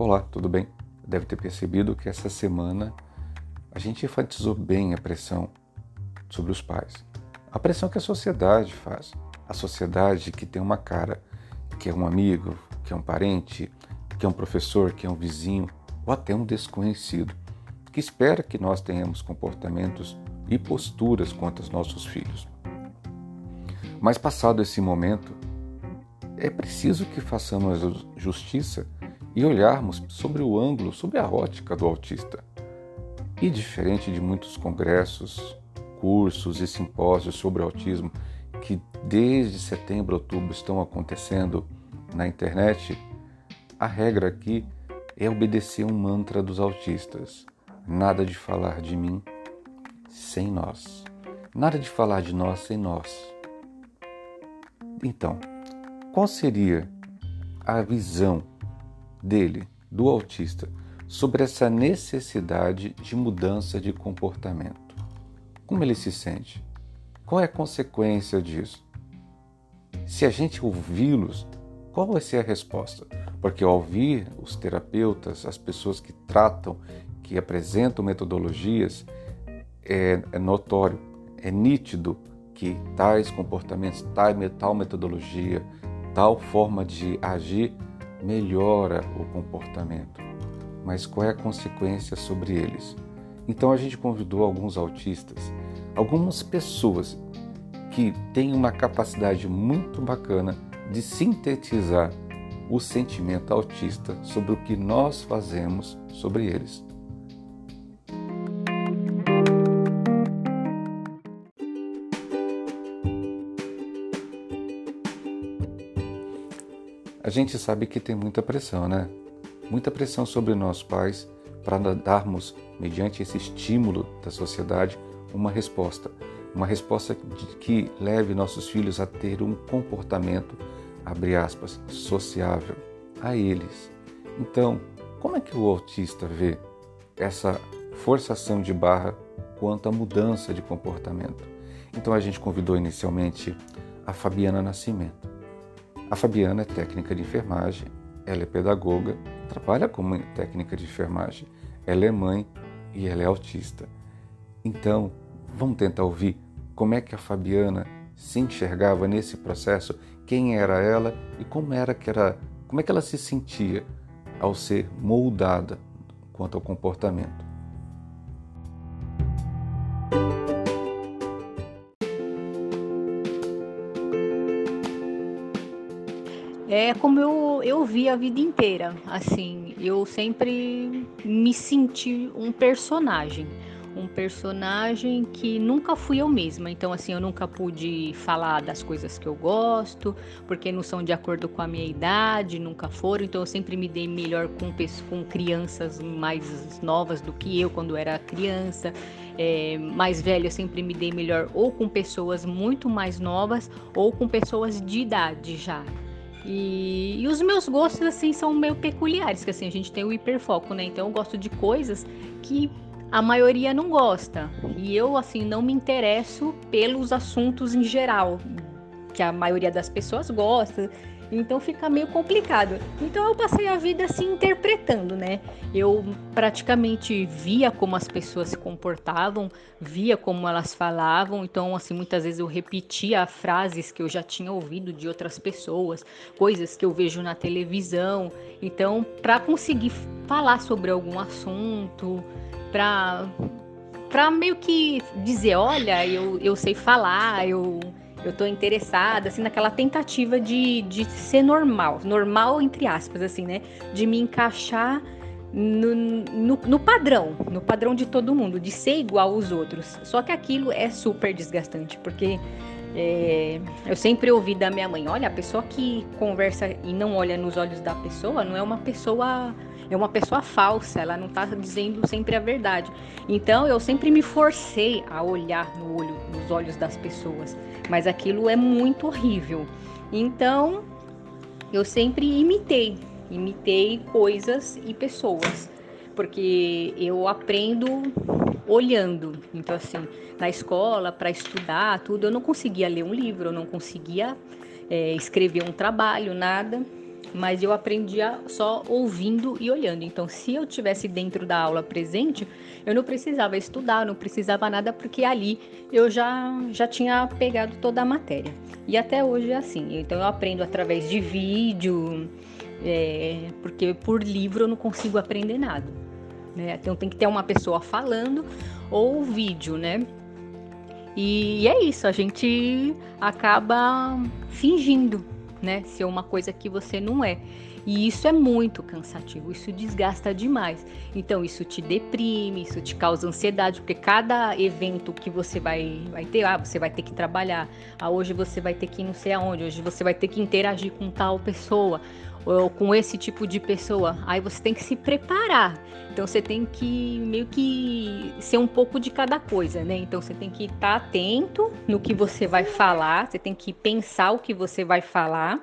Olá, tudo bem? Deve ter percebido que essa semana a gente enfatizou bem a pressão sobre os pais. A pressão que a sociedade faz. A sociedade que tem uma cara, que é um amigo, que é um parente, que é um professor, que é um vizinho ou até um desconhecido, que espera que nós tenhamos comportamentos e posturas quanto aos nossos filhos. Mas passado esse momento, é preciso que façamos justiça e olharmos sobre o ângulo, sobre a ótica do autista. E diferente de muitos congressos, cursos e simpósios sobre autismo que desde setembro, outubro estão acontecendo na internet, a regra aqui é obedecer um mantra dos autistas: nada de falar de mim sem nós, nada de falar de nós sem nós. Então, qual seria a visão dele, do autista, sobre essa necessidade de mudança de comportamento. Como ele se sente? Qual é a consequência disso? Se a gente ouvi-los, qual vai ser a resposta? Porque ao ouvir os terapeutas, as pessoas que tratam, que apresentam metodologias, é, é notório, é nítido que tais comportamentos, tal metodologia, tal forma de agir melhora o comportamento, mas qual é a consequência sobre eles? Então a gente convidou alguns autistas, algumas pessoas que têm uma capacidade muito bacana de sintetizar o sentimento autista sobre o que nós fazemos sobre eles. A gente sabe que tem muita pressão, né? Muita pressão sobre nós pais para darmos, mediante esse estímulo da sociedade, uma resposta. Uma resposta que leve nossos filhos a ter um comportamento, abre aspas, sociável a eles. Então, como é que o autista vê essa forçação de barra quanto à mudança de comportamento? Então a gente convidou inicialmente a Fabiana Nascimento. A Fabiana é técnica de enfermagem, ela é pedagoga, trabalha como técnica de enfermagem, ela é mãe e ela é autista. Então, vamos tentar ouvir como é que a Fabiana se enxergava nesse processo, quem era ela e como era que era, como é que ela se sentia ao ser moldada quanto ao comportamento. É como eu, eu vi a vida inteira. Assim, eu sempre me senti um personagem. Um personagem que nunca fui eu mesma. Então, assim, eu nunca pude falar das coisas que eu gosto, porque não são de acordo com a minha idade, nunca foram. Então, eu sempre me dei melhor com, com crianças mais novas do que eu quando era criança. É, mais velha, eu sempre me dei melhor ou com pessoas muito mais novas ou com pessoas de idade já. E, e, os meus gostos, assim, são meio peculiares, que assim, a gente tem o hiperfoco, né? Então eu gosto de coisas que a maioria não gosta. E eu, assim, não me interesso pelos assuntos em geral, que a maioria das pessoas gosta. Então fica meio complicado. Então eu passei a vida assim interpretando, né? Eu praticamente via como as pessoas se comportavam, via como elas falavam. Então, assim, muitas vezes eu repetia frases que eu já tinha ouvido de outras pessoas, coisas que eu vejo na televisão. Então, para conseguir falar sobre algum assunto, para para meio que dizer, olha, eu, eu sei falar, eu eu tô interessada, assim, naquela tentativa de, de ser normal, normal entre aspas, assim, né? De me encaixar no, no, no, padrão, no padrão de todo mundo, de ser igual aos outros. Só que aquilo é super desgastante, porque é, eu sempre ouvi da minha mãe: olha, a pessoa que conversa e não olha nos olhos da pessoa não é uma pessoa é uma pessoa falsa, ela não está dizendo sempre a verdade. Então eu sempre me forcei a olhar no olho, nos olhos das pessoas, mas aquilo é muito horrível. Então eu sempre imitei, imitei coisas e pessoas, porque eu aprendo olhando. Então assim, na escola para estudar tudo, eu não conseguia ler um livro, eu não conseguia é, escrever um trabalho, nada mas eu aprendia só ouvindo e olhando. Então, se eu tivesse dentro da aula presente, eu não precisava estudar, não precisava nada, porque ali eu já, já tinha pegado toda a matéria. E até hoje é assim. Então, eu aprendo através de vídeo, é, porque por livro eu não consigo aprender nada. Né? Então, tem que ter uma pessoa falando ou vídeo, né? E é isso, a gente acaba fingindo né? Ser uma coisa que você não é. E isso é muito cansativo, isso desgasta demais. Então, isso te deprime, isso te causa ansiedade, porque cada evento que você vai, vai ter, ah, você vai ter que trabalhar, ah, hoje você vai ter que ir não sei aonde, hoje você vai ter que interagir com tal pessoa, ou com esse tipo de pessoa. Aí você tem que se preparar. Então você tem que meio que ser um pouco de cada coisa, né? Então você tem que estar atento no que você vai falar, você tem que pensar o que você vai falar.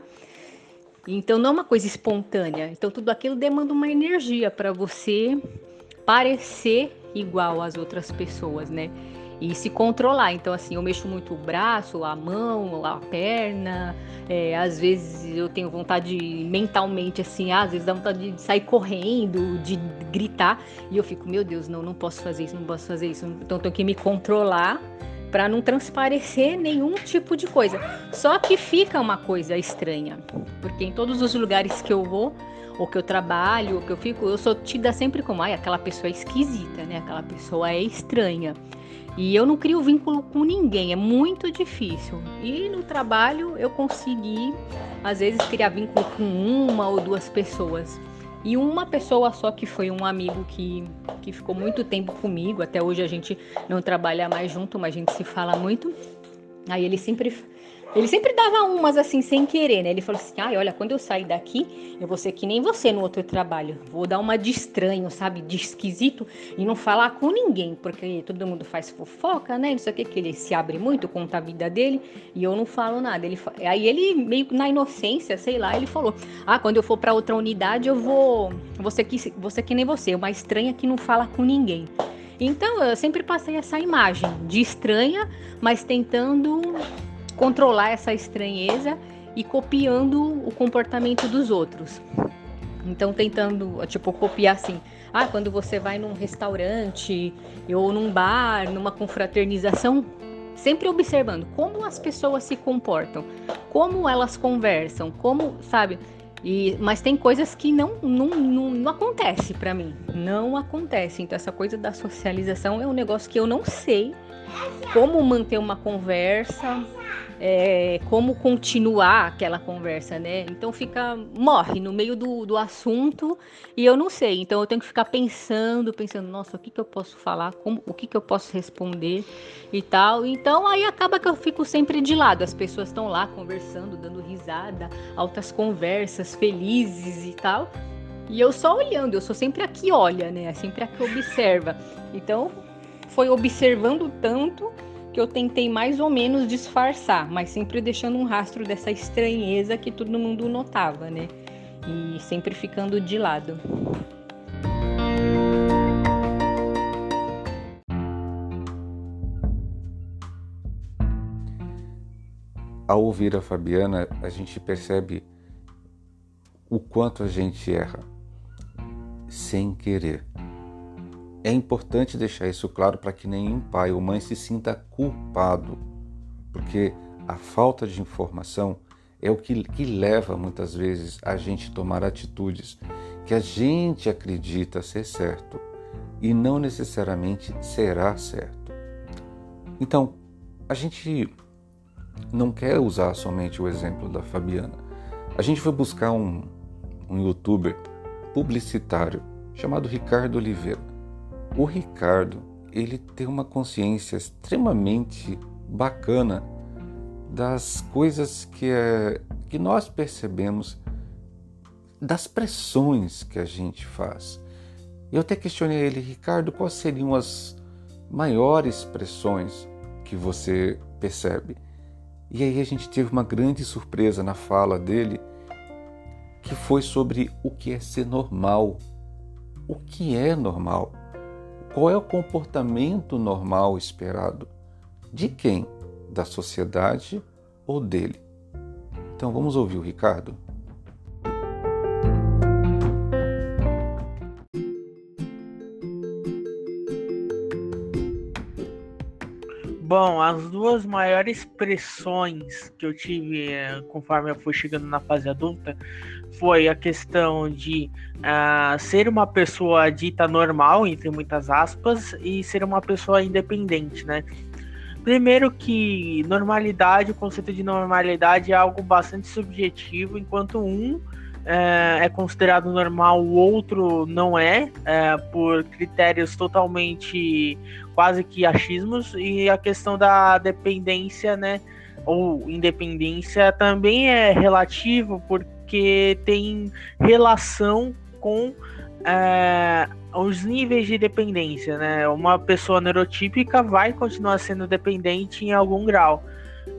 Então não é uma coisa espontânea. Então tudo aquilo demanda uma energia para você parecer igual às outras pessoas, né? e se controlar. Então, assim, eu mexo muito o braço, a mão, a perna. É, às vezes eu tenho vontade mentalmente, assim, às vezes dá vontade de sair correndo, de gritar. E eu fico, meu Deus, não, não posso fazer isso, não posso fazer isso. Então, eu tenho que me controlar para não transparecer nenhum tipo de coisa. Só que fica uma coisa estranha, porque em todos os lugares que eu vou, ou que eu trabalho, ou que eu fico, eu sou tida sempre como, ai, aquela pessoa é esquisita, né? Aquela pessoa é estranha. E eu não crio vínculo com ninguém, é muito difícil. E no trabalho eu consegui, às vezes, criar vínculo com uma ou duas pessoas. E uma pessoa só que foi um amigo que, que ficou muito tempo comigo, até hoje a gente não trabalha mais junto, mas a gente se fala muito. Aí ele sempre ele sempre dava umas assim, sem querer, né? Ele falou assim: ai, olha, quando eu sair daqui, eu vou ser que nem você no outro trabalho. Vou dar uma de estranho, sabe? De esquisito e não falar com ninguém, porque todo mundo faz fofoca, né? Isso aqui que ele se abre muito, conta a vida dele e eu não falo nada. Ele, aí ele, meio na inocência, sei lá, ele falou: ah, quando eu for para outra unidade, eu vou. Você que, você que nem você, uma estranha que não fala com ninguém. Então eu sempre passei essa imagem de estranha, mas tentando controlar essa estranheza e copiando o comportamento dos outros. Então, tentando, tipo, copiar assim. Ah, quando você vai num restaurante ou num bar, numa confraternização, sempre observando como as pessoas se comportam, como elas conversam, como, sabe? E, mas tem coisas que não, não, não, não acontece para mim, não acontece. Então essa coisa da socialização é um negócio que eu não sei como manter uma conversa, é, como continuar aquela conversa, né? Então fica, morre no meio do, do assunto e eu não sei. Então eu tenho que ficar pensando, pensando, nossa, o que, que eu posso falar, como, o que, que eu posso responder e tal. Então aí acaba que eu fico sempre de lado. As pessoas estão lá conversando, dando risada, altas conversas, felizes e tal. E eu só olhando, eu sou sempre a que olha, né? Sempre a que observa. Então foi observando tanto que eu tentei mais ou menos disfarçar, mas sempre deixando um rastro dessa estranheza que todo mundo notava, né? E sempre ficando de lado. Ao ouvir a Fabiana, a gente percebe o quanto a gente erra sem querer. É importante deixar isso claro para que nenhum pai ou mãe se sinta culpado, porque a falta de informação é o que, que leva muitas vezes a gente tomar atitudes que a gente acredita ser certo e não necessariamente será certo. Então, a gente não quer usar somente o exemplo da Fabiana. A gente foi buscar um, um youtuber publicitário chamado Ricardo Oliveira. O Ricardo, ele tem uma consciência extremamente bacana das coisas que, é, que nós percebemos, das pressões que a gente faz. Eu até questionei ele, Ricardo, quais seriam as maiores pressões que você percebe? E aí a gente teve uma grande surpresa na fala dele, que foi sobre o que é ser normal. O que é normal? Qual é o comportamento normal esperado? De quem? Da sociedade ou dele? Então vamos ouvir o Ricardo? Bom, as duas maiores pressões que eu tive eh, conforme eu fui chegando na fase adulta foi a questão de uh, ser uma pessoa dita normal, entre muitas aspas, e ser uma pessoa independente, né? Primeiro que normalidade, o conceito de normalidade é algo bastante subjetivo, enquanto um é, é considerado normal, o outro não é, é, por critérios totalmente quase que achismos, e a questão da dependência, né, ou independência também é relativo, porque tem relação com é, os níveis de dependência, né? Uma pessoa neurotípica vai continuar sendo dependente em algum grau.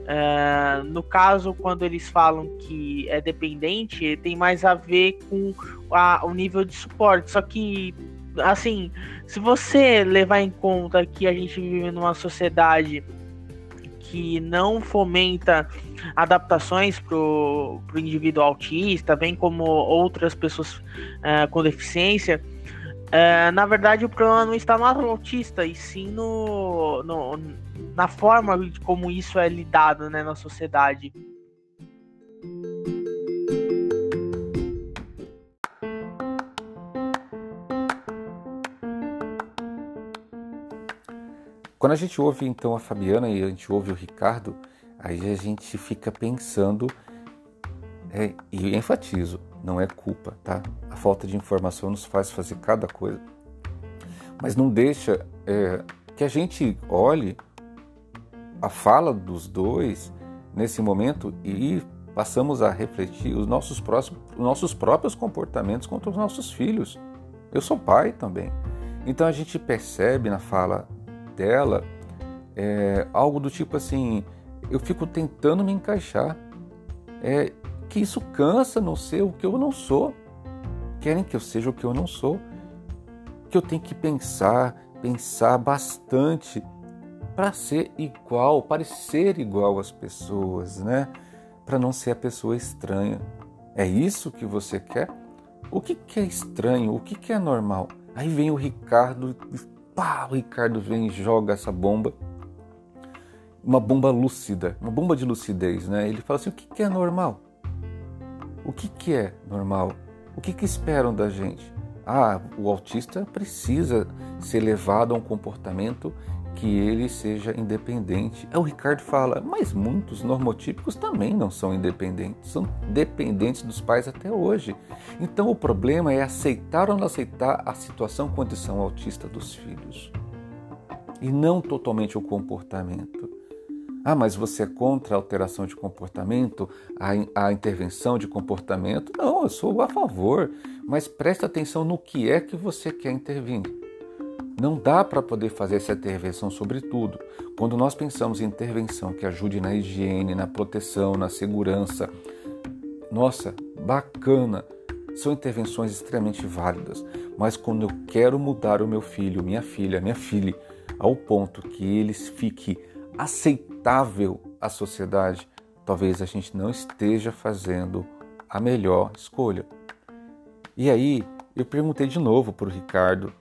Uh, no caso, quando eles falam que é dependente, tem mais a ver com a, o nível de suporte. Só que, assim, se você levar em conta que a gente vive numa sociedade que não fomenta adaptações para o indivíduo autista, bem como outras pessoas uh, com deficiência, uh, na verdade o problema não está no autista, e sim no, no na forma como isso é lidado né, na sociedade. Quando a gente ouve então a Fabiana e a gente ouve o Ricardo, aí a gente fica pensando é, e enfatizo, não é culpa, tá? A falta de informação nos faz fazer cada coisa, mas não deixa é, que a gente olhe a fala dos dois nesse momento e passamos a refletir os nossos, próximos, os nossos próprios comportamentos contra os nossos filhos. Eu sou pai também. Então a gente percebe na fala dela é, algo do tipo assim: eu fico tentando me encaixar. É, que isso cansa não ser o que eu não sou. Querem que eu seja o que eu não sou. Que eu tenho que pensar, pensar bastante para ser igual, parecer igual às pessoas, né? Para não ser a pessoa estranha. É isso que você quer? O que, que é estranho? O que, que é normal? Aí vem o Ricardo, pá, o Ricardo vem e joga essa bomba. Uma bomba lúcida, uma bomba de lucidez, né? Ele fala assim: o que, que é normal? O que, que é normal? O que, que esperam da gente? Ah, o autista precisa ser levado a um comportamento que ele seja independente. É o Ricardo fala, mas muitos normotípicos também não são independentes, são dependentes dos pais até hoje. Então o problema é aceitar ou não aceitar a situação, condição autista dos filhos. E não totalmente o comportamento. Ah, mas você é contra a alteração de comportamento, a, a intervenção de comportamento? Não, eu sou a favor, mas presta atenção no que é que você quer intervir. Não dá para poder fazer essa intervenção sobre tudo. Quando nós pensamos em intervenção que ajude na higiene, na proteção, na segurança, nossa, bacana, são intervenções extremamente válidas. Mas quando eu quero mudar o meu filho, minha filha, minha filha, ao ponto que eles fique aceitável à sociedade, talvez a gente não esteja fazendo a melhor escolha. E aí eu perguntei de novo para o Ricardo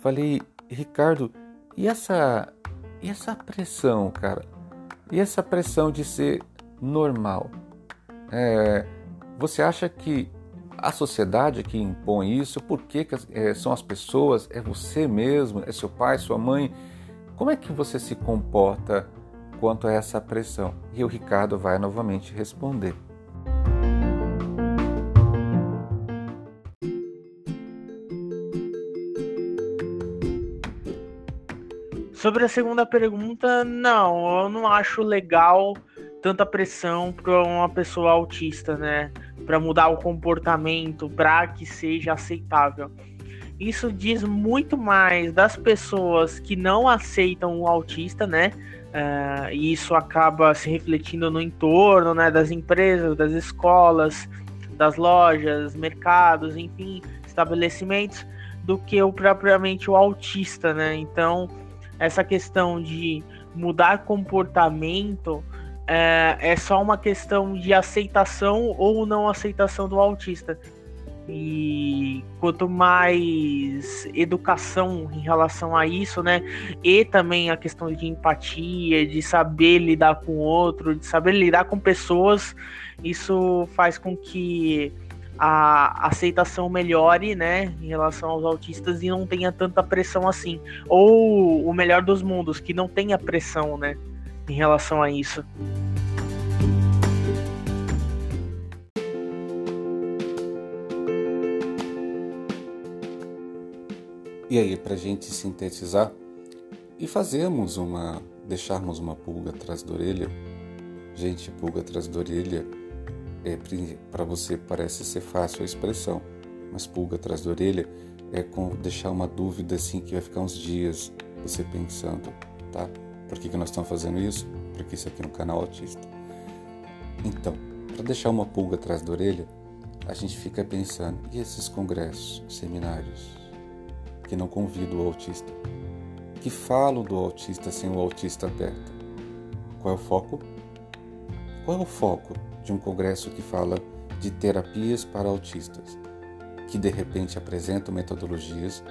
Falei, Ricardo, e essa, e essa pressão, cara? E essa pressão de ser normal? É, você acha que a sociedade que impõe isso? Por que, que é, são as pessoas? É você mesmo? É seu pai, sua mãe? Como é que você se comporta quanto a essa pressão? E o Ricardo vai novamente responder. Sobre a segunda pergunta, não, eu não acho legal tanta pressão para uma pessoa autista, né? Para mudar o comportamento, para que seja aceitável. Isso diz muito mais das pessoas que não aceitam o autista, né? Uh, e isso acaba se refletindo no entorno, né? Das empresas, das escolas, das lojas, mercados, enfim, estabelecimentos, do que o propriamente o autista, né? Então essa questão de mudar comportamento é, é só uma questão de aceitação ou não aceitação do autista. E quanto mais educação em relação a isso, né? E também a questão de empatia, de saber lidar com o outro, de saber lidar com pessoas, isso faz com que a aceitação melhore, né, em relação aos autistas e não tenha tanta pressão assim. Ou o melhor dos mundos, que não tenha pressão, né, em relação a isso. E aí, para a gente sintetizar e fazermos uma, deixarmos uma pulga atrás da orelha, gente, pulga atrás da orelha é, para você parece ser fácil a expressão, mas pulga atrás da orelha é com deixar uma dúvida assim que vai ficar uns dias você pensando, tá? Por que, que nós estamos fazendo isso? Porque isso aqui no canal Autista. Então, para deixar uma pulga atrás da orelha, a gente fica pensando, e esses congressos, seminários, que não convidam o autista? Que falam do autista sem o autista perto? Qual é o foco? Qual é o foco de um congresso que fala de terapias para autistas, que de repente apresentam metodologias,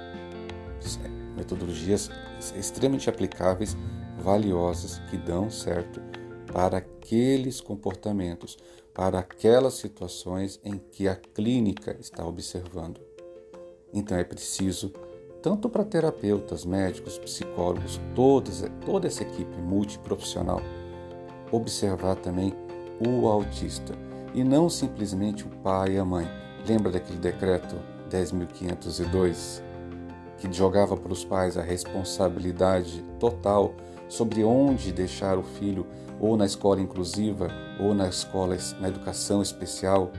metodologias extremamente aplicáveis, valiosas, que dão certo para aqueles comportamentos, para aquelas situações em que a clínica está observando. Então é preciso, tanto para terapeutas, médicos, psicólogos, toda essa equipe multiprofissional, observar também o autista e não simplesmente o pai e a mãe. Lembra daquele decreto 10.502 que jogava para os pais a responsabilidade total sobre onde deixar o filho, ou na escola inclusiva, ou na escola na educação especial,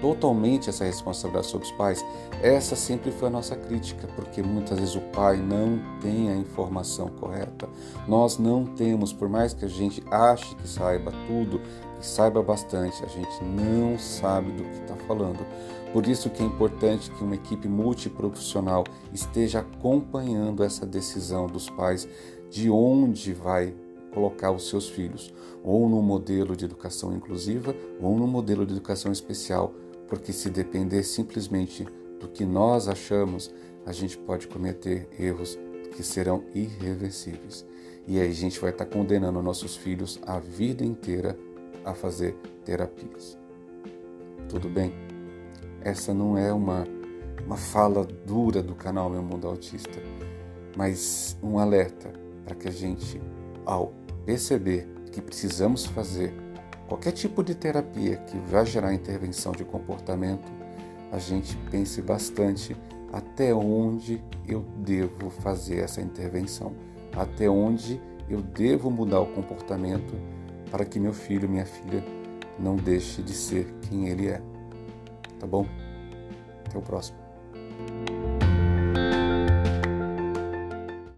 totalmente essa responsabilidade sobre os pais, essa sempre foi a nossa crítica, porque muitas vezes o pai não tem a informação correta. Nós não temos, por mais que a gente ache que saiba tudo, que saiba bastante, a gente não sabe do que está falando. Por isso que é importante que uma equipe multiprofissional esteja acompanhando essa decisão dos pais de onde vai colocar os seus filhos, ou no modelo de educação inclusiva ou no modelo de educação especial porque se depender simplesmente do que nós achamos, a gente pode cometer erros que serão irreversíveis. E aí a gente vai estar condenando nossos filhos a vida inteira a fazer terapias. Tudo bem? Essa não é uma, uma fala dura do canal Meu Mundo Autista, mas um alerta para que a gente, ao perceber que precisamos fazer qualquer tipo de terapia que vai gerar intervenção de comportamento, a gente pense bastante até onde eu devo fazer essa intervenção, até onde eu devo mudar o comportamento para que meu filho, minha filha, não deixe de ser quem ele é. Tá bom? Até o próximo.